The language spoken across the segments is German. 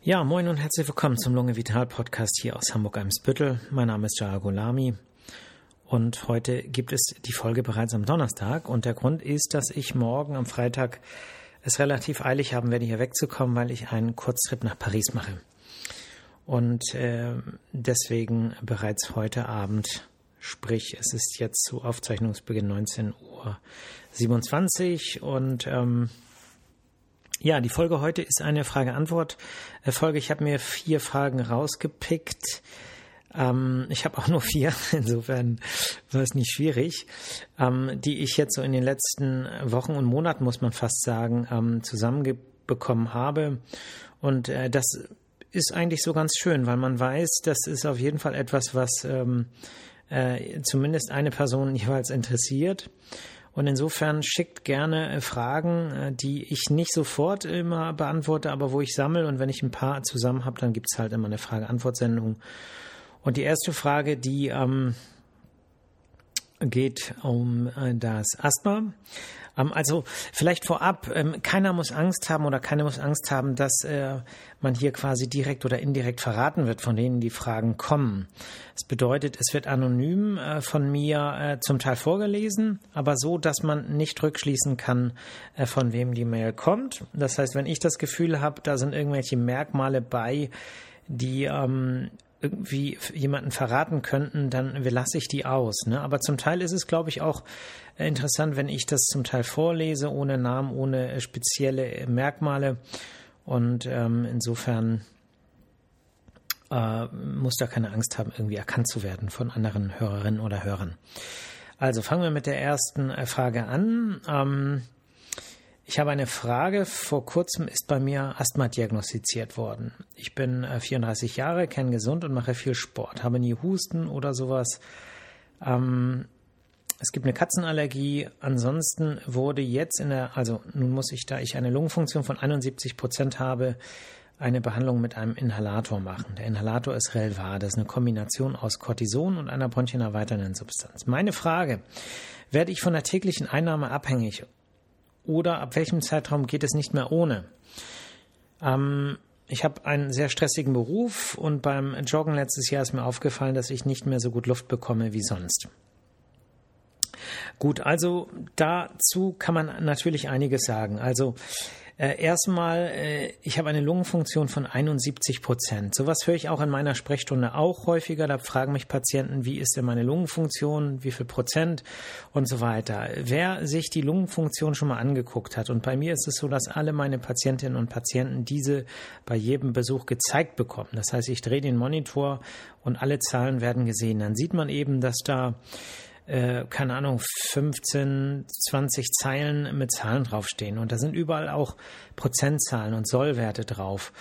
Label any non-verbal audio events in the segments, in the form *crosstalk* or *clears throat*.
Ja, moin und herzlich willkommen zum Lunge Vital Podcast hier aus Hamburg-Eimsbüttel. Mein Name ist Jaya Golami und heute gibt es die Folge bereits am Donnerstag und der Grund ist, dass ich morgen am Freitag es relativ eilig haben werde, hier wegzukommen, weil ich einen Kurztrip nach Paris mache. Und äh, deswegen bereits heute Abend, sprich es ist jetzt zu Aufzeichnungsbeginn 19.27 Uhr und ähm, ja, die Folge heute ist eine Frage-Antwort-Folge. Ich habe mir vier Fragen rausgepickt. Ähm, ich habe auch nur vier, *laughs* insofern war es nicht schwierig, ähm, die ich jetzt so in den letzten Wochen und Monaten, muss man fast sagen, ähm, zusammenbekommen habe. Und äh, das ist eigentlich so ganz schön, weil man weiß, das ist auf jeden Fall etwas, was ähm, äh, zumindest eine Person *laughs* jeweils interessiert. Und insofern schickt gerne äh, Fragen, äh, die ich nicht sofort immer beantworte, aber wo ich sammle. Und wenn ich ein paar zusammen habe, dann gibt es halt immer eine Frage-Antwort-Sendung. Und die erste Frage, die ähm, geht um äh, das Asthma. Ähm, also vielleicht vorab, ähm, keiner muss Angst haben oder keiner muss Angst haben, dass äh, man hier quasi direkt oder indirekt verraten wird, von denen die Fragen kommen. Das bedeutet, es wird anonym äh, von mir zum Teil vorgelesen, aber so, dass man nicht rückschließen kann, von wem die Mail kommt. Das heißt, wenn ich das Gefühl habe, da sind irgendwelche Merkmale bei, die ähm, irgendwie jemanden verraten könnten, dann lasse ich die aus. Ne? Aber zum Teil ist es, glaube ich, auch interessant, wenn ich das zum Teil vorlese, ohne Namen, ohne spezielle Merkmale. Und ähm, insofern äh, muss da keine Angst haben, irgendwie erkannt zu werden von anderen Hörerinnen oder Hörern. Also fangen wir mit der ersten äh, Frage an. Ähm, ich habe eine Frage. Vor kurzem ist bei mir Asthma diagnostiziert worden. Ich bin 34 äh, Jahre, kerngesund und mache viel Sport, habe nie Husten oder sowas. Ähm, es gibt eine Katzenallergie. Ansonsten wurde jetzt in der, also nun muss ich, da ich eine Lungenfunktion von 71 Prozent habe, eine Behandlung mit einem Inhalator machen. Der Inhalator ist Relvar. Das ist eine Kombination aus Cortison und einer bronchienerweiternden Substanz. Meine Frage, werde ich von der täglichen Einnahme abhängig oder ab welchem Zeitraum geht es nicht mehr ohne? Ähm, ich habe einen sehr stressigen Beruf und beim Joggen letztes Jahr ist mir aufgefallen, dass ich nicht mehr so gut Luft bekomme wie sonst. Gut, also dazu kann man natürlich einiges sagen. Also äh, erstmal, äh, ich habe eine Lungenfunktion von 71 Prozent. Sowas höre ich auch in meiner Sprechstunde auch häufiger. Da fragen mich Patienten, wie ist denn meine Lungenfunktion, wie viel Prozent und so weiter. Wer sich die Lungenfunktion schon mal angeguckt hat, und bei mir ist es so, dass alle meine Patientinnen und Patienten diese bei jedem Besuch gezeigt bekommen. Das heißt, ich drehe den Monitor und alle Zahlen werden gesehen. Dann sieht man eben, dass da äh, keine Ahnung, 15, 20 Zeilen mit Zahlen draufstehen. Und da sind überall auch Prozentzahlen und Sollwerte drauf.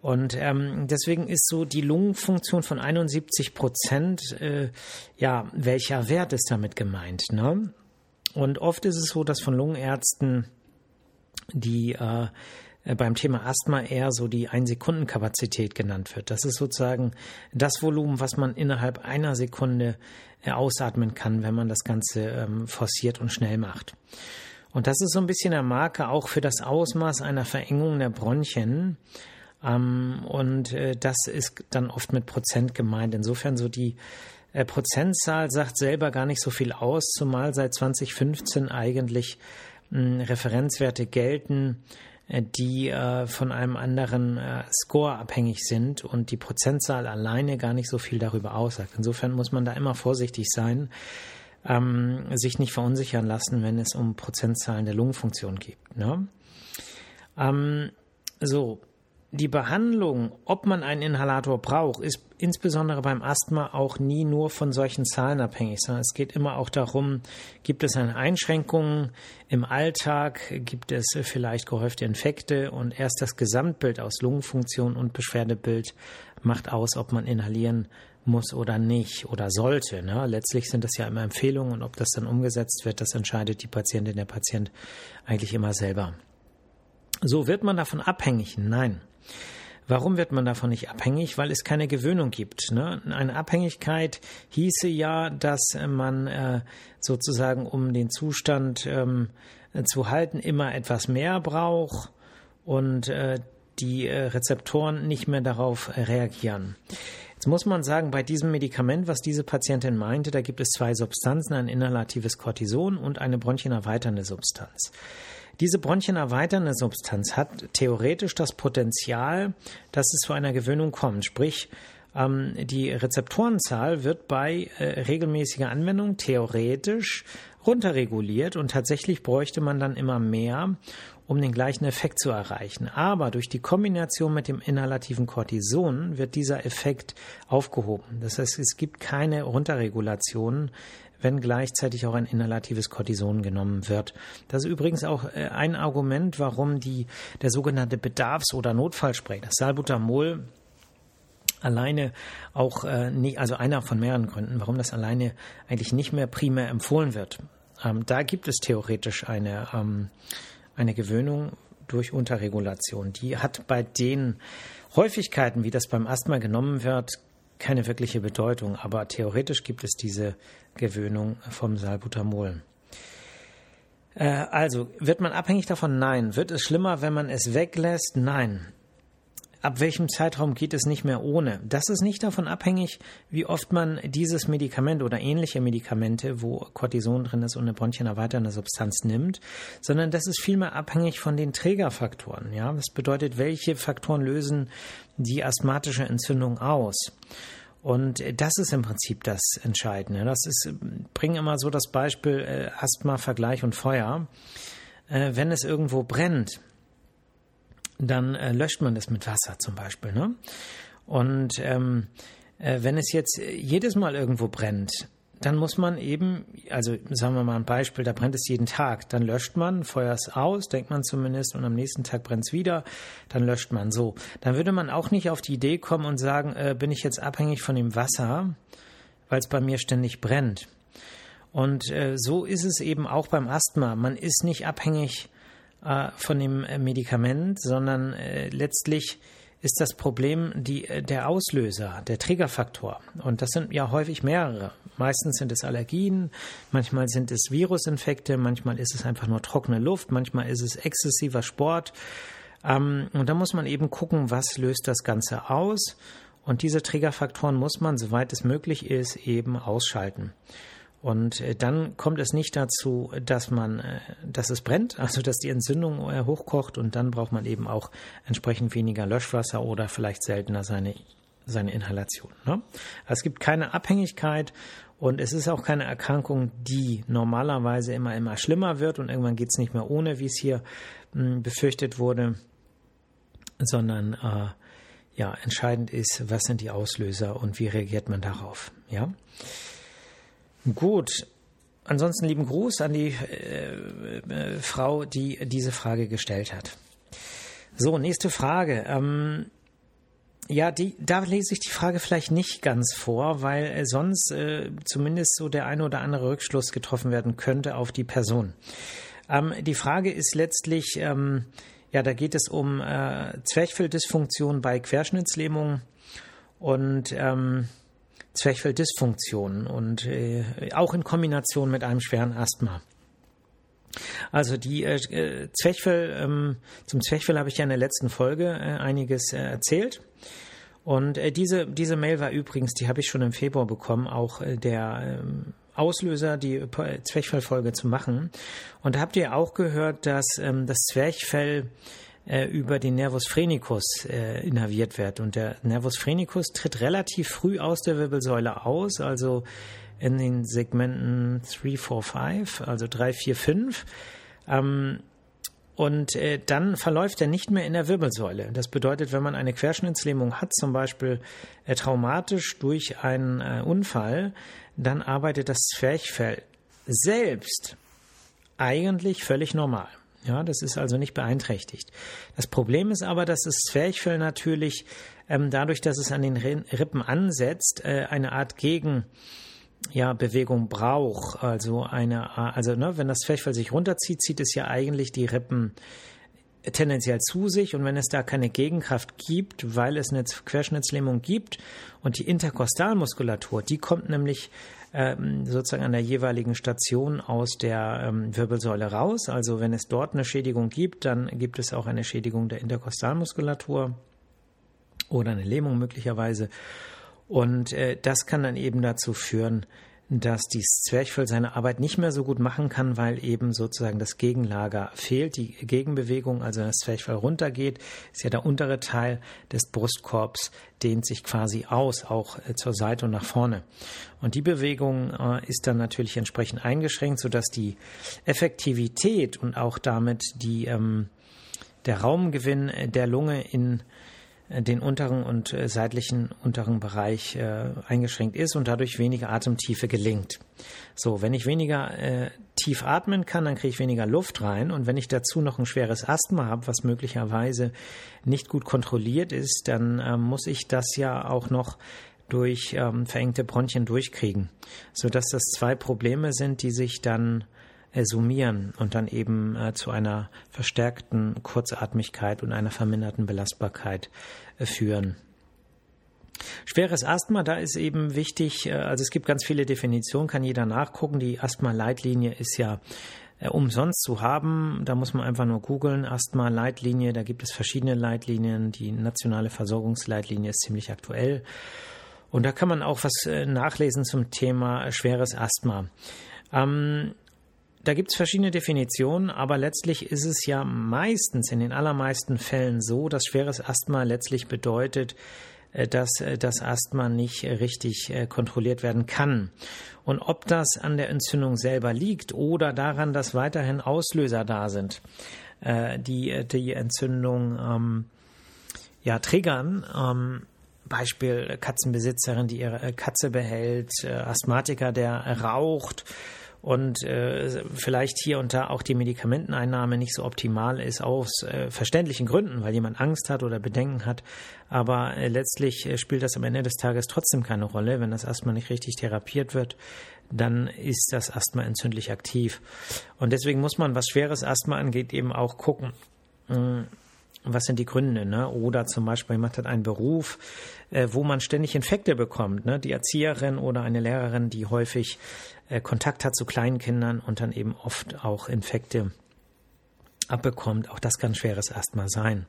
Und ähm, deswegen ist so die Lungenfunktion von 71 Prozent, äh, ja, welcher Wert ist damit gemeint? Ne? Und oft ist es so, dass von Lungenärzten die äh, beim Thema Asthma eher so die Ein-Sekunden-Kapazität genannt wird. Das ist sozusagen das Volumen, was man innerhalb einer Sekunde äh, ausatmen kann, wenn man das Ganze ähm, forciert und schnell macht. Und das ist so ein bisschen der Marker auch für das Ausmaß einer Verengung der Bronchien. Ähm, und äh, das ist dann oft mit Prozent gemeint. Insofern so die äh, Prozentzahl sagt selber gar nicht so viel aus, zumal seit 2015 eigentlich mh, Referenzwerte gelten, äh, die äh, von einem anderen äh, Score abhängig sind und die Prozentzahl alleine gar nicht so viel darüber aussagt. Insofern muss man da immer vorsichtig sein, ähm, sich nicht verunsichern lassen, wenn es um Prozentzahlen der Lungenfunktion geht. Ne? Ähm, so, die Behandlung, ob man einen Inhalator braucht, ist insbesondere beim Asthma auch nie nur von solchen Zahlen abhängig, sondern es geht immer auch darum, gibt es eine Einschränkungen im Alltag, gibt es vielleicht gehäufte Infekte und erst das Gesamtbild aus Lungenfunktion und Beschwerdebild macht aus, ob man inhalieren muss oder nicht oder sollte. Ne? Letztlich sind das ja immer Empfehlungen und ob das dann umgesetzt wird, das entscheidet die Patientin, der Patient eigentlich immer selber. So wird man davon abhängig? Nein. Warum wird man davon nicht abhängig? Weil es keine Gewöhnung gibt. Ne? Eine Abhängigkeit hieße ja, dass man äh, sozusagen, um den Zustand ähm, zu halten, immer etwas mehr braucht und äh, die äh, Rezeptoren nicht mehr darauf reagieren. Jetzt muss man sagen, bei diesem Medikament, was diese Patientin meinte, da gibt es zwei Substanzen, ein inhalatives Cortison und eine bronchienerweiternde Substanz. Diese bronchienerweiternde Substanz hat theoretisch das Potenzial, dass es zu einer Gewöhnung kommt. Sprich, ähm, die Rezeptorenzahl wird bei äh, regelmäßiger Anwendung theoretisch runterreguliert und tatsächlich bräuchte man dann immer mehr, um den gleichen Effekt zu erreichen. Aber durch die Kombination mit dem inhalativen Cortison wird dieser Effekt aufgehoben. Das heißt, es gibt keine Runterregulation, wenn gleichzeitig auch ein inhalatives Cortison genommen wird. Das ist übrigens auch äh, ein Argument, warum die, der sogenannte Bedarfs- oder Notfallspray, das Salbutamol, alleine auch äh, nicht, also einer von mehreren Gründen, warum das alleine eigentlich nicht mehr primär empfohlen wird. Ähm, da gibt es theoretisch eine ähm, eine Gewöhnung durch Unterregulation. Die hat bei den Häufigkeiten, wie das beim Asthma genommen wird, keine wirkliche Bedeutung, aber theoretisch gibt es diese Gewöhnung vom Salbutamol. Äh, also, wird man abhängig davon? Nein. Wird es schlimmer, wenn man es weglässt? Nein. Ab welchem Zeitraum geht es nicht mehr ohne? Das ist nicht davon abhängig, wie oft man dieses Medikament oder ähnliche Medikamente, wo Cortison drin ist und eine bronchienerweiternde Substanz nimmt, sondern das ist vielmehr abhängig von den Trägerfaktoren. Ja, das bedeutet, welche Faktoren lösen die asthmatische Entzündung aus? Und das ist im Prinzip das Entscheidende. Das ist, bringen immer so das Beispiel äh, Asthma, Vergleich und Feuer. Äh, wenn es irgendwo brennt, dann äh, löscht man das mit Wasser zum Beispiel. Ne? Und ähm, äh, wenn es jetzt jedes Mal irgendwo brennt, dann muss man eben, also sagen wir mal ein Beispiel, da brennt es jeden Tag, dann löscht man, feuert es aus, denkt man zumindest, und am nächsten Tag brennt es wieder, dann löscht man so. Dann würde man auch nicht auf die Idee kommen und sagen, äh, bin ich jetzt abhängig von dem Wasser, weil es bei mir ständig brennt. Und äh, so ist es eben auch beim Asthma. Man ist nicht abhängig äh, von dem äh, Medikament, sondern äh, letztlich ist das Problem die, äh, der Auslöser, der Triggerfaktor. Und das sind ja häufig mehrere. Meistens sind es Allergien, manchmal sind es Virusinfekte, manchmal ist es einfach nur trockene Luft, manchmal ist es exzessiver Sport. Ähm, und da muss man eben gucken, was löst das Ganze aus. Und diese Triggerfaktoren muss man, soweit es möglich ist, eben ausschalten. Und äh, dann kommt es nicht dazu, dass man, äh, dass es brennt, *laughs* also dass die Entzündung äh, hochkocht und dann braucht man eben auch entsprechend weniger Löschwasser oder vielleicht seltener seine, seine Inhalation. Ne? Es gibt keine Abhängigkeit und es ist auch keine Erkrankung, die normalerweise immer, immer schlimmer wird und irgendwann geht es nicht mehr ohne, wie es hier hm, befürchtet wurde, sondern äh, ja, entscheidend ist, was sind die Auslöser und wie reagiert man darauf. Ja. Gut. Ansonsten lieben Gruß an die äh, äh, Frau, die diese Frage gestellt hat. So, nächste Frage. Ähm, ja, die, da lese ich die Frage vielleicht nicht ganz vor, weil äh, sonst äh, zumindest so der eine oder andere Rückschluss getroffen werden könnte auf die Person. Ähm, die Frage ist letztlich, ähm, ja, da geht es um äh, Zwerchfelldysfunktion bei Querschnittslähmung und ähm, Zwerchfelldysfunktion und äh, auch in Kombination mit einem schweren Asthma. Also die äh, Zwerchfell, ähm, zum Zwerchfell habe ich ja in der letzten Folge äh, einiges äh, erzählt. Und äh, diese, diese Mail war übrigens, die habe ich schon im Februar bekommen, auch äh, der ähm, Auslöser, die Zwerchfellfolge zu machen. Und da habt ihr auch gehört, dass ähm, das Zwerchfell äh, über den Nervus phrenicus äh, innerviert wird. Und der Nervus phrenicus tritt relativ früh aus der Wirbelsäule aus, also in den Segmenten 3, 4, 5, also 3, 4, 5. Ähm, und äh, dann verläuft er nicht mehr in der Wirbelsäule. Das bedeutet, wenn man eine Querschnittslähmung hat, zum Beispiel äh, traumatisch durch einen äh, Unfall, dann arbeitet das Zwerchfell selbst eigentlich völlig normal. Ja, das ist also nicht beeinträchtigt. Das Problem ist aber, dass das Zwerchfell natürlich ähm, dadurch, dass es an den Rippen ansetzt, äh, eine Art Gegen ja, Bewegung braucht. Also eine, also ne, wenn das Zwerchfell sich runterzieht, zieht es ja eigentlich die Rippen tendenziell zu sich und wenn es da keine Gegenkraft gibt, weil es eine Querschnittslähmung gibt und die Interkostalmuskulatur, die kommt nämlich ähm, sozusagen an der jeweiligen Station aus der ähm, Wirbelsäule raus. Also wenn es dort eine Schädigung gibt, dann gibt es auch eine Schädigung der Interkostalmuskulatur oder eine Lähmung möglicherweise. Und äh, das kann dann eben dazu führen, dass die Zwerchfell seine Arbeit nicht mehr so gut machen kann, weil eben sozusagen das Gegenlager fehlt, die Gegenbewegung, also das Zwerchfell runtergeht, ist ja der untere Teil des Brustkorbs, dehnt sich quasi aus, auch äh, zur Seite und nach vorne. Und die Bewegung äh, ist dann natürlich entsprechend eingeschränkt, sodass die Effektivität und auch damit die, ähm, der Raumgewinn der Lunge in den unteren und äh, seitlichen unteren Bereich äh, eingeschränkt ist und dadurch weniger Atemtiefe gelingt. So, wenn ich weniger äh, tief atmen kann, dann kriege ich weniger Luft rein und wenn ich dazu noch ein schweres Asthma habe, was möglicherweise nicht gut kontrolliert ist, dann äh, muss ich das ja auch noch durch ähm, verengte Bronchien durchkriegen, so dass das zwei Probleme sind, die sich dann äh, summieren und dann eben äh, zu einer verstärkten Kurzatmigkeit und einer verminderten Belastbarkeit äh, führen. Schweres Asthma, da ist eben wichtig, äh, also es gibt ganz viele Definitionen, kann jeder nachgucken. Die Asthma-Leitlinie ist ja äh, umsonst zu haben. Da muss man einfach nur googeln, Asthma-Leitlinie, da gibt es verschiedene Leitlinien. Die nationale Versorgungsleitlinie ist ziemlich aktuell. Und da kann man auch was äh, nachlesen zum Thema schweres Asthma. Ähm, da gibt es verschiedene Definitionen, aber letztlich ist es ja meistens, in den allermeisten Fällen so, dass schweres Asthma letztlich bedeutet, äh, dass äh, das Asthma nicht richtig äh, kontrolliert werden kann. Und ob das an der Entzündung selber liegt oder daran, dass weiterhin Auslöser da sind, die die Entzündung ähm, ja, triggern, ähm, Beispiel Katzenbesitzerin, die ihre Katze behält, Asthmatiker, der raucht, und äh, vielleicht hier und da auch die Medikamenteneinnahme nicht so optimal ist, aus äh, verständlichen Gründen, weil jemand Angst hat oder Bedenken hat. Aber äh, letztlich äh, spielt das am Ende des Tages trotzdem keine Rolle. Wenn das Asthma nicht richtig therapiert wird, dann ist das Asthma entzündlich aktiv. Und deswegen muss man, was schweres Asthma angeht, eben auch gucken. Mh, hm, was sind die Gründe? Ne? Oder zum Beispiel, jemand hat einen Beruf, äh, wo man ständig Infekte bekommt. Ne? Die Erzieherin oder eine Lehrerin, die häufig Kontakt hat zu kleinen Kindern und dann eben oft auch Infekte abbekommt. Auch das kann schweres Asthma sein.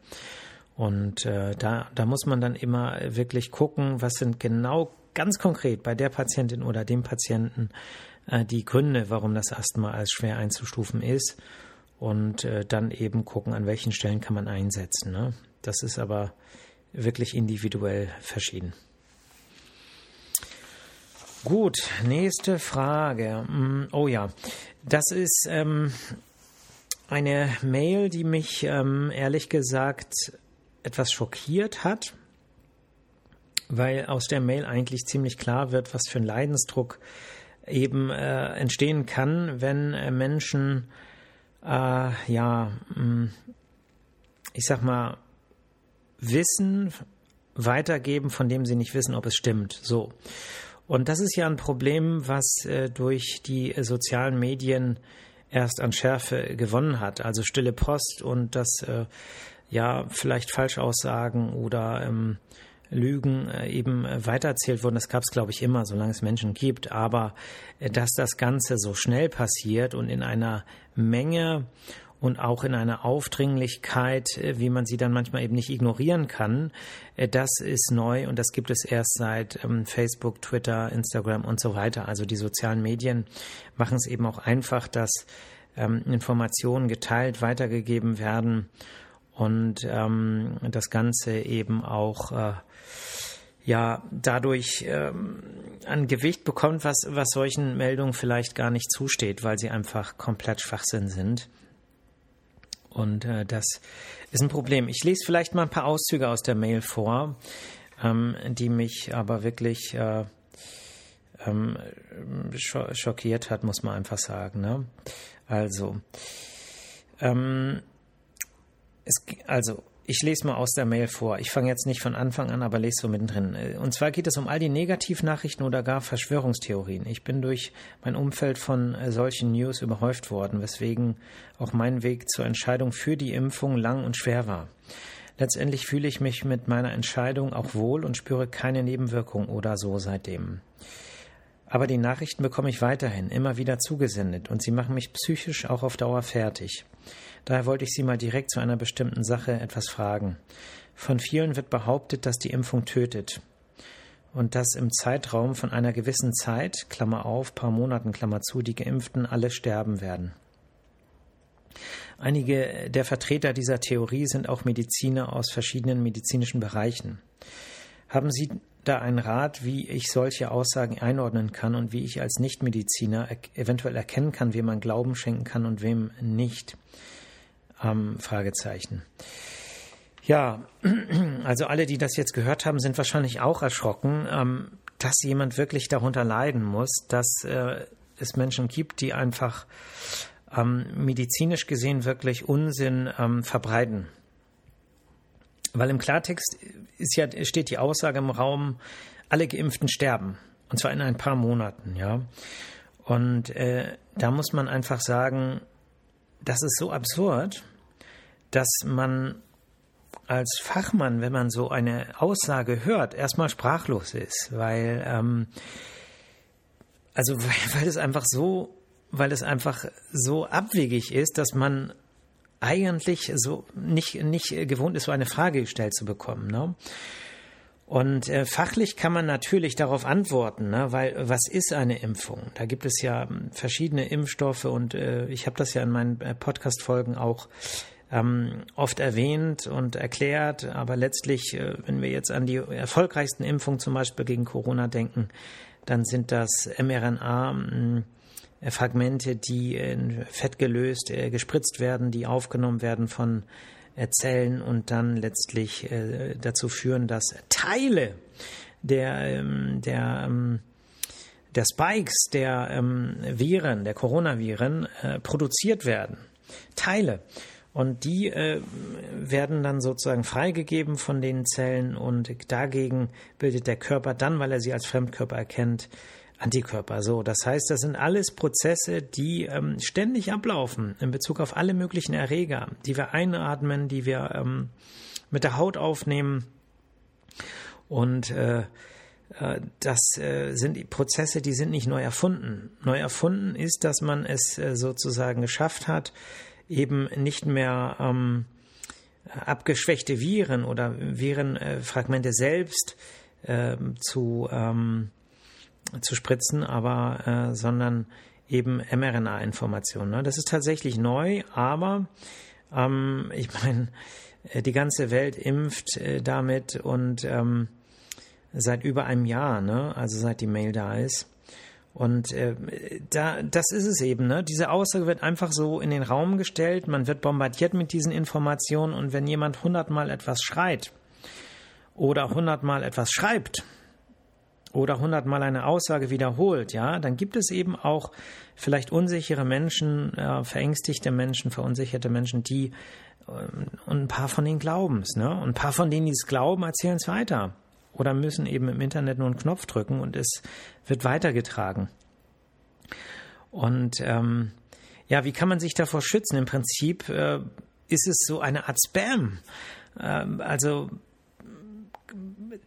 Und äh, da, da muss man dann immer wirklich gucken, was sind genau ganz konkret bei der Patientin oder dem Patienten äh, die Gründe, warum das Asthma als schwer einzustufen ist. Und äh, dann eben gucken, an welchen Stellen kann man einsetzen. Ne? Das ist aber wirklich individuell verschieden. Gut, nächste Frage. Mm, oh ja, das ist ähm, eine Mail, die mich ähm, ehrlich gesagt etwas schockiert hat, weil aus der Mail eigentlich ziemlich klar wird, was für ein Leidensdruck eben äh, entstehen kann, wenn äh, Menschen, äh, ja, mm, ich sag mal, Wissen weitergeben, von dem sie nicht wissen, ob es stimmt. So. Und das ist ja ein Problem, was äh, durch die äh, sozialen Medien erst an Schärfe gewonnen hat. Also stille Post und das äh, ja vielleicht Falschaussagen oder ähm, Lügen äh, eben äh, weitererzählt wurden. Das gab es, glaube ich, immer, solange es Menschen gibt. Aber äh, dass das Ganze so schnell passiert und in einer Menge und auch in einer Aufdringlichkeit, äh, wie man sie dann manchmal eben nicht ignorieren kann. Äh, das ist neu und das gibt es erst seit ähm, Facebook, Twitter, Instagram und so weiter. Also die sozialen Medien machen es eben auch einfach, dass ähm, Informationen geteilt, weitergegeben werden und ähm, das Ganze eben auch äh, ja dadurch ähm, an Gewicht bekommt, was, was solchen Meldungen vielleicht gar nicht zusteht, weil sie einfach komplett Schwachsinn sind. Und äh, das ist ein Problem. Ich lese vielleicht mal ein paar Auszüge aus der Mail vor, ähm, die mich aber wirklich äh, ähm, schockiert hat, muss man einfach sagen. Ne? Also, ähm, es, also ich lese mal aus der Mail vor. Ich fange jetzt nicht von Anfang an, aber lese so mittendrin. Und zwar geht es um all die Negativnachrichten oder gar Verschwörungstheorien. Ich bin durch mein Umfeld von äh, solchen News überhäuft worden, weswegen auch mein Weg zur Entscheidung für die Impfung lang und schwer war. Letztendlich fühle ich mich mit meiner Entscheidung auch wohl und spüre keine Nebenwirkung oder so seitdem. Aber die Nachrichten bekomme ich weiterhin immer wieder zugesendet und sie machen mich psychisch auch auf Dauer fertig. Daher wollte ich Sie mal direkt zu einer bestimmten Sache etwas fragen. Von vielen wird behauptet, dass die Impfung tötet und dass im Zeitraum von einer gewissen Zeit, Klammer auf, paar Monaten, Klammer zu, die Geimpften alle sterben werden. Einige der Vertreter dieser Theorie sind auch Mediziner aus verschiedenen medizinischen Bereichen. Haben Sie da einen Rat, wie ich solche Aussagen einordnen kann und wie ich als Nichtmediziner eventuell erkennen kann, wem man Glauben schenken kann und wem nicht? Ähm, Fragezeichen. Ja, *clears throat* also alle, die das jetzt gehört haben, sind wahrscheinlich auch erschrocken, ähm, dass jemand wirklich darunter leiden muss, dass äh, es Menschen gibt, die einfach ähm, medizinisch gesehen wirklich Unsinn ähm, verbreiten. Weil im Klartext ist ja, steht die Aussage im Raum, alle Geimpften sterben. Und zwar in ein paar Monaten, ja. Und äh, da muss man einfach sagen, das ist so absurd, dass man als Fachmann, wenn man so eine Aussage hört, erstmal sprachlos ist, weil ähm, also *laughs* weil, weil es einfach so, weil es einfach so abwegig ist, dass man eigentlich so nicht, nicht gewohnt ist, so eine Frage gestellt zu bekommen. Ne? Und äh, fachlich kann man natürlich darauf antworten, ne? weil was ist eine Impfung? Da gibt es ja ähm, verschiedene Impfstoffe und äh, ich habe das ja in meinen äh, Podcast-Folgen auch ähm, oft erwähnt und erklärt. Aber letztlich, äh, wenn wir jetzt an die erfolgreichsten Impfungen zum Beispiel gegen Corona denken, dann sind das mRNA. Mh, Fragmente, die in Fett gelöst, äh, gespritzt werden, die aufgenommen werden von äh, Zellen und dann letztlich äh, dazu führen, dass Teile der, ähm, der, ähm, der Spikes, der ähm, Viren, der Coronaviren produziert werden. Teile. Und die äh, werden dann sozusagen freigegeben von den Zellen und dagegen bildet der Körper dann, weil er sie als Fremdkörper erkennt, Antikörper. So, das heißt, das sind alles Prozesse, die ähm, ständig ablaufen in Bezug auf alle möglichen Erreger, die wir einatmen, die wir ähm, mit der Haut aufnehmen. Und äh, äh, das äh, sind Prozesse, die sind nicht neu erfunden. Neu erfunden ist, dass man es äh, sozusagen geschafft hat, eben nicht mehr ähm, abgeschwächte Viren oder Virenfragmente selbst äh, zu ähm, zu spritzen, aber äh, sondern eben mRNA-Informationen. Ne? Das ist tatsächlich neu, aber ähm, ich meine, äh, die ganze Welt impft äh, damit und ähm, seit über einem Jahr, ne? also seit die Mail da ist. Und äh, da, das ist es eben. Ne? Diese Aussage wird einfach so in den Raum gestellt. Man wird bombardiert mit diesen Informationen. Und wenn jemand hundertmal etwas schreit oder hundertmal etwas schreibt, oder hundertmal eine Aussage wiederholt, ja, dann gibt es eben auch vielleicht unsichere Menschen, äh, verängstigte Menschen, verunsicherte Menschen, die äh, und ein paar von denen glauben es, ne? Und ein paar von denen, die es glauben, erzählen es weiter oder müssen eben im Internet nur einen Knopf drücken und es wird weitergetragen. Und ähm, ja, wie kann man sich davor schützen? Im Prinzip äh, ist es so eine Art Spam. Ähm, also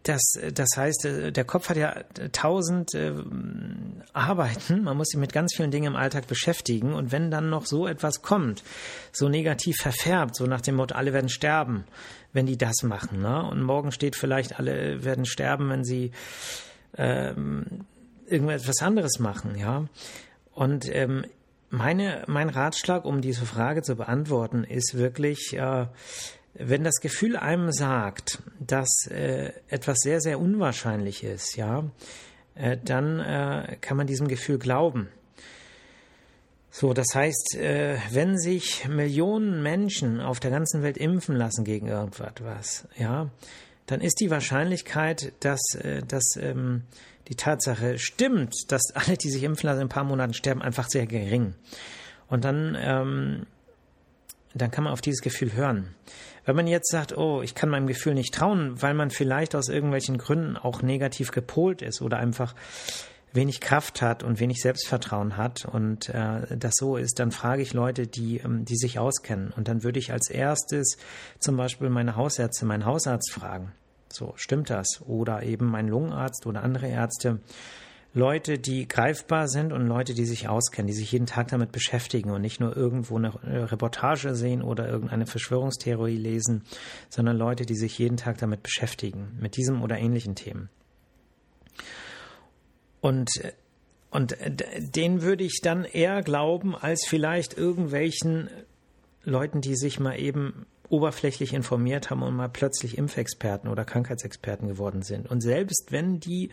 das, das heißt, äh, der Kopf hat ja tausend äh, Arbeiten. Man muss sich mit ganz vielen Dingen im Alltag beschäftigen. Und wenn dann noch so etwas kommt, so negativ verfärbt, so nach dem Motto, alle werden sterben, wenn die das machen. Ne? Und morgen steht vielleicht, alle werden sterben, wenn sie ähm, irgendetwas anderes machen. Ja. Und ähm, meine, mein Ratschlag, um diese Frage zu beantworten, ist wirklich, äh, wenn das Gefühl einem sagt, dass äh, etwas sehr, sehr unwahrscheinlich ist, ja, äh, dann äh, kann man diesem Gefühl glauben. So, das heißt, äh, wenn sich Millionen Menschen auf der ganzen Welt impfen lassen gegen irgendwas, ja, dann ist die Wahrscheinlichkeit, dass, äh, dass ähm, die Tatsache stimmt, dass alle, die sich impfen lassen, in ein paar Monaten sterben, einfach sehr gering. Und dann, ähm, dann kann man auf dieses Gefühl hören. Wenn man jetzt sagt, oh, ich kann meinem Gefühl nicht trauen, weil man vielleicht aus irgendwelchen Gründen auch negativ gepolt ist oder einfach wenig Kraft hat und wenig Selbstvertrauen hat und äh, das so ist, dann frage ich Leute, die, ähm, die sich auskennen. Und dann würde ich als erstes zum Beispiel meine Hausärzte, meinen Hausarzt fragen. So, stimmt das? Oder eben meinen Lungenarzt oder andere Ärzte. Leute, die greifbar sind und Leute, die sich auskennen, die sich jeden Tag damit beschäftigen und nicht nur irgendwo eine Reportage sehen oder irgendeine Verschwörungstheorie lesen, sondern Leute, die sich jeden Tag damit beschäftigen, mit diesem oder ähnlichen Themen. Und, und den würde ich dann eher glauben, als vielleicht irgendwelchen Leuten, die sich mal eben oberflächlich informiert haben und mal plötzlich Impfexperten oder Krankheitsexperten geworden sind. Und selbst wenn die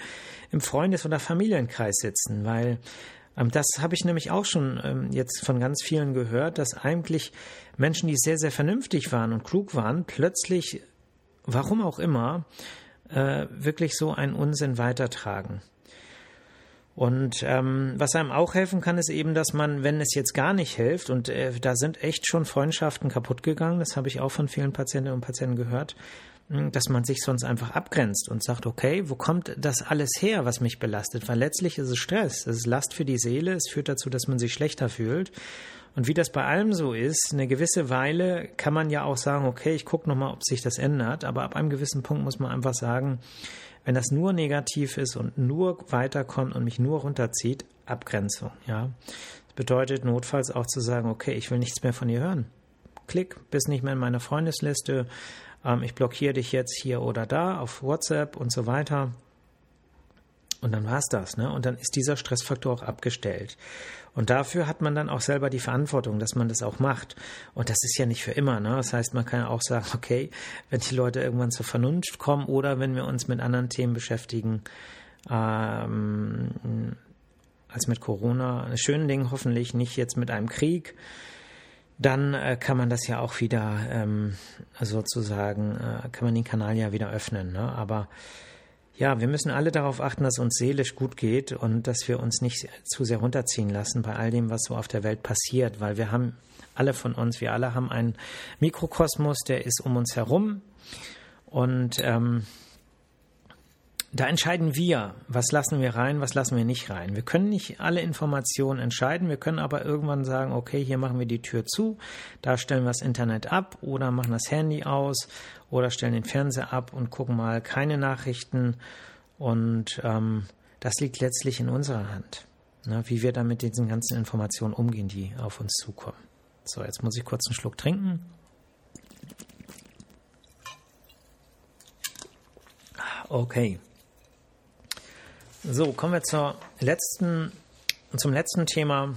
im Freundes- oder Familienkreis sitzen, weil ähm, das habe ich nämlich auch schon ähm, jetzt von ganz vielen gehört, dass eigentlich Menschen, die sehr, sehr vernünftig waren und klug waren, plötzlich, warum auch immer, äh, wirklich so einen Unsinn weitertragen. Und ähm, was einem auch helfen kann, ist eben, dass man, wenn es jetzt gar nicht hilft, und äh, da sind echt schon Freundschaften kaputt gegangen, das habe ich auch von vielen Patientinnen und Patienten gehört, hm, dass man sich sonst einfach abgrenzt und sagt, okay, wo kommt das alles her, was mich belastet? Weil letztlich ist es Stress, es ist Last für die Seele, es führt dazu, dass man sich schlechter fühlt. Und wie das bei allem so ist, eine gewisse Weile kann man ja auch sagen, okay, ich gucke nochmal, ob sich das ändert, aber ab einem gewissen Punkt muss man einfach sagen, wenn das nur negativ ist und nur weiterkommt und mich nur runterzieht, Abgrenzung, ja. Das bedeutet notfalls auch zu sagen, okay, ich will nichts mehr von dir hören. Klick, bist nicht mehr in meiner Freundesliste, ähm, ich blockiere dich jetzt hier oder da auf WhatsApp und so weiter. Und dann war's das, ne? Und dann ist dieser Stressfaktor auch abgestellt. Und dafür hat man dann auch selber die Verantwortung, dass man das auch macht. Und das ist ja nicht für immer, ne? Das heißt, man kann auch sagen, *laughs* okay, wenn die Leute irgendwann zur Vernunft kommen oder wenn wir uns mit anderen Themen beschäftigen, ähm, als mit Corona, schönen Dingen hoffentlich, nicht jetzt mit einem Krieg, dann äh, kann man das ja auch wieder ähm, sozusagen, äh, kann man den Kanal ja wieder öffnen. Ne? Aber ja, wir müssen alle darauf achten, dass uns seelisch gut geht und dass wir uns nicht zu sehr runterziehen lassen bei all dem, was so auf der Welt passiert, weil wir haben alle von uns, wir alle haben einen Mikrokosmos, der ist um uns herum und ähm, da entscheiden wir, was lassen wir rein, was lassen wir nicht rein. Wir können nicht alle Informationen entscheiden, wir können aber irgendwann sagen, okay, hier machen wir die Tür zu, da stellen wir das Internet ab oder machen das Handy aus oder stellen den Fernseher ab und gucken mal keine Nachrichten. Und ähm, das liegt letztlich in unserer Hand, ne, wie wir dann mit diesen ganzen Informationen umgehen, die auf uns zukommen. So, jetzt muss ich kurz einen Schluck trinken. Okay. So, kommen wir zur letzten, zum letzten Thema.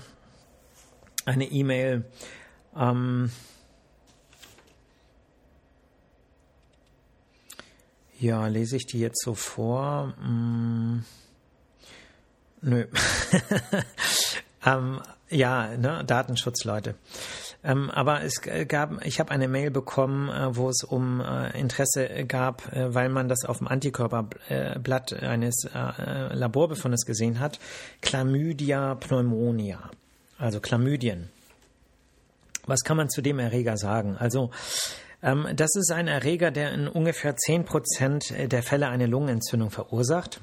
Eine E-Mail. Ähm, ja, lese ich die jetzt so vor? Hm, nö. *laughs* ähm, ja, ne, Datenschutz, Leute. Ähm, aber es gab, ich habe eine Mail bekommen, äh, wo es um äh, Interesse gab, äh, weil man das auf dem Antikörperblatt eines äh, Laborbefundes gesehen hat. Chlamydia pneumonia, also Chlamydien. Was kann man zu dem Erreger sagen? Also ähm, das ist ein Erreger, der in ungefähr 10 Prozent der Fälle eine Lungenentzündung verursacht.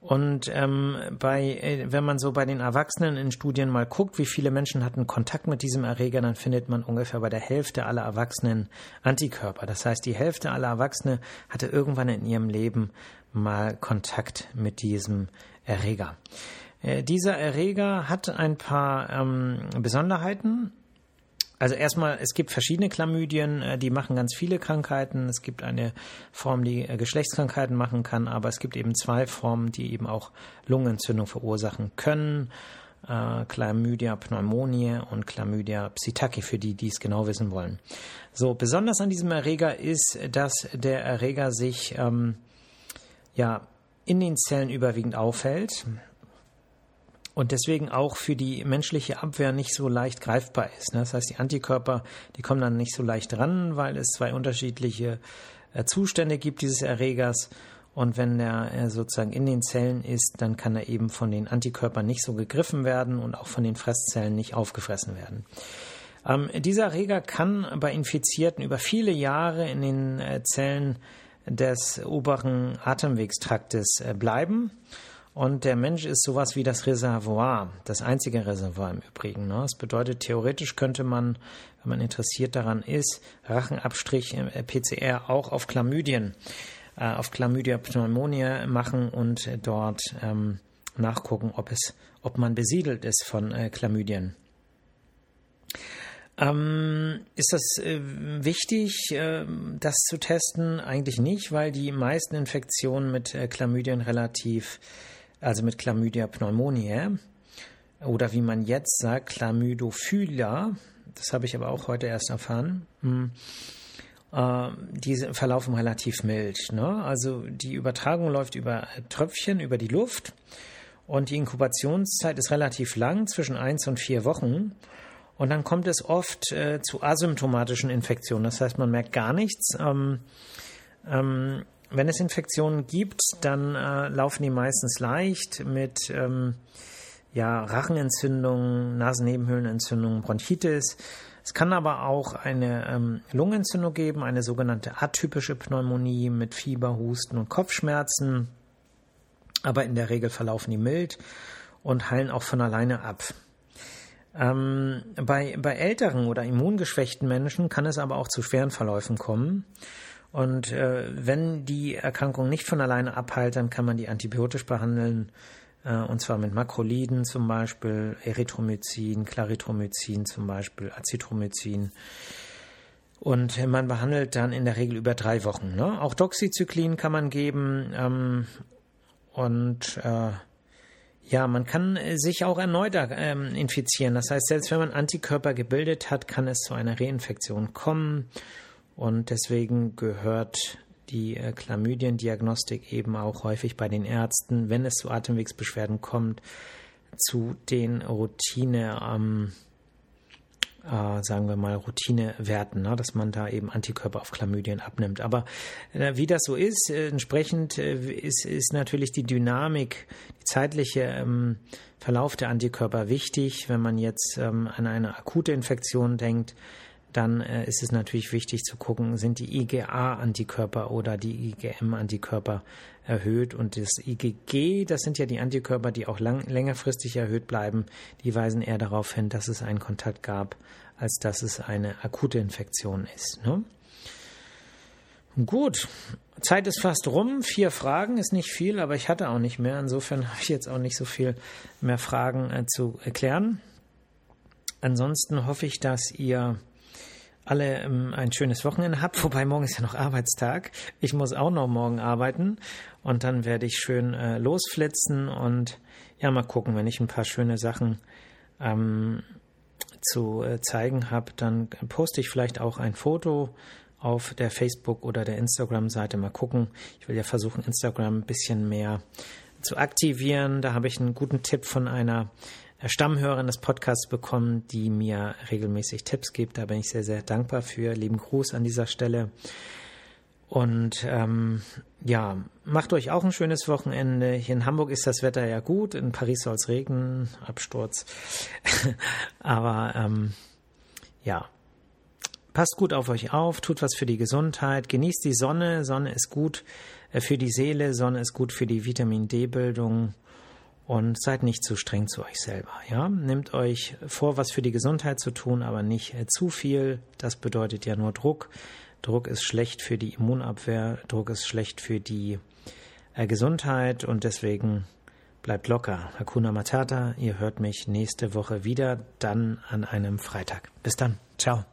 Und ähm, bei, äh, wenn man so bei den Erwachsenen in Studien mal guckt, wie viele Menschen hatten Kontakt mit diesem Erreger, dann findet man ungefähr bei der Hälfte aller Erwachsenen Antikörper. Das heißt, die Hälfte aller Erwachsene hatte irgendwann in ihrem Leben mal Kontakt mit diesem Erreger. Äh, dieser Erreger hat ein paar ähm, Besonderheiten. Also erstmal, es gibt verschiedene Chlamydien, äh, die machen ganz viele Krankheiten. Es gibt eine Form, die äh, Geschlechtskrankheiten machen kann, aber es gibt eben zwei Formen, die eben auch Lungenentzündung verursachen können. Äh, Chlamydia pneumoniae und Chlamydia psittaci, für die, die es genau wissen wollen. So, besonders an diesem Erreger ist, dass der Erreger sich ähm, ja in den Zellen überwiegend aufhält und deswegen auch für die menschliche Abwehr nicht so leicht greifbar ist. Ne? Das heißt, die Antikörper, die kommen dann nicht so leicht ran, weil es zwei unterschiedliche äh, Zustände gibt dieses Erregers. Und wenn er äh, sozusagen in den Zellen ist, dann kann er eben von den Antikörpern nicht so gegriffen werden und auch von den Fresszellen nicht aufgefressen werden. Ähm, dieser Erreger kann bei Infizierten über viele Jahre in den äh, Zellen des oberen Atemwegstraktes bleiben und der Mensch ist sowas wie das Reservoir, das einzige Reservoir im Übrigen. Ne? Das bedeutet, theoretisch könnte man, wenn man interessiert daran ist, Rachenabstrich äh, PCR auch auf Chlamydien, äh, auf Chlamydia pneumonia machen und dort ähm, nachgucken, ob es, ob man besiedelt ist von äh, Chlamydien. Ähm, ist das äh, wichtig, äh, das zu testen? Eigentlich nicht, weil die meisten Infektionen mit äh, Chlamydien relativ, also mit Chlamydia pneumoniae oder wie man jetzt sagt, Chlamydophilia, das habe ich aber auch heute erst erfahren, hm, äh, die verlaufen relativ mild. Ne? Also die Übertragung läuft über Tröpfchen, über die Luft und die Inkubationszeit ist relativ lang, zwischen eins und vier Wochen. Und dann kommt es oft äh, zu asymptomatischen Infektionen. Das heißt, man merkt gar nichts. Ähm, ähm, wenn es Infektionen gibt, dann äh, laufen die meistens leicht mit ähm, ja, Rachenentzündungen, Nasennebenhöhlenentzündungen, Bronchitis. Es kann aber auch eine ähm, Lungenentzündung geben, eine sogenannte atypische Pneumonie mit Fieber, Husten und Kopfschmerzen. Aber in der Regel verlaufen die mild und heilen auch von alleine ab. Ähm, bei, bei älteren oder immungeschwächten Menschen kann es aber auch zu schweren Verläufen kommen. Und äh, wenn die Erkrankung nicht von alleine abheilt, dann kann man die antibiotisch behandeln, äh, und zwar mit Makroliden zum Beispiel, Erythromycin, Clarithromycin zum Beispiel, Azithromycin. Und man behandelt dann in der Regel über drei Wochen. Ne? Auch Doxycyclin kann man geben ähm, und äh, ja, man kann äh, sich auch erneut ähm, infizieren. Das heißt, selbst wenn man Antikörper gebildet hat, kann es zu einer Reinfektion kommen. Und deswegen gehört die äh, Chlamydiendiagnostik eben auch häufig bei den Ärzten, wenn es zu Atemwegsbeschwerden kommt, zu den Routine ähm, äh, sagen wir mal, Routinewerten, ne? dass man da eben Antikörper auf Chlamydien abnimmt. Aber äh, wie das so ist, äh, entsprechend äh, ist, ist natürlich die Dynamik, die zeitliche ähm, Verlauf der Antikörper wichtig. Wenn man jetzt ähm, an eine akute Infektion denkt, dann äh, ist es natürlich wichtig zu gucken, sind die IgA-Antikörper oder die IgM-Antikörper erhöht. Und das IgG, das sind ja die Antikörper, die auch lang, längerfristig erhöht bleiben, die weisen eher darauf hin, dass es einen Kontakt gab, als dass es eine akute Infektion ist. Ne? Gut, Zeit ist fast rum. Vier Fragen ist nicht viel, aber ich hatte auch nicht mehr. Insofern *laughs* habe ich jetzt auch nicht so viel mehr Fragen äh, zu erklären. Ansonsten hoffe ich, dass ihr alle ähm, ein schönes Wochenende habt, wobei morgen ist ja noch Arbeitstag. Ich muss auch noch morgen arbeiten und dann werde ich schön äh, losflitzen und ja, mal gucken, wenn ich ein paar schöne Sachen ähm, zu äh, zeigen habe, dann poste ich vielleicht auch ein Foto auf der Facebook- oder der Instagram-Seite. Mal gucken. Ich will ja versuchen, Instagram ein bisschen mehr zu aktivieren. Da habe ich einen guten Tipp von einer Stammhörerin des Podcasts bekommen, die mir regelmäßig Tipps gibt. Da bin ich sehr, sehr dankbar für. Lieben Gruß an dieser Stelle. Und ähm, ja, macht euch auch ein schönes Wochenende. Hier in Hamburg ist das Wetter ja gut, in Paris soll es regnen, Absturz. *laughs* Aber ähm, ja, passt gut auf euch auf, tut was für die Gesundheit, genießt die Sonne. Sonne ist gut äh, für die Seele, Sonne ist gut für die Vitamin D-Bildung und seid nicht zu streng zu euch selber. Ja, nehmt euch vor, was für die Gesundheit zu tun, aber nicht äh, zu viel. Das bedeutet ja nur Druck. Druck ist schlecht für die Immunabwehr, Druck ist schlecht für die äh, Gesundheit und deswegen bleibt locker. Hakuna Matata, ihr hört mich nächste Woche wieder, dann an einem Freitag. Bis dann. Ciao.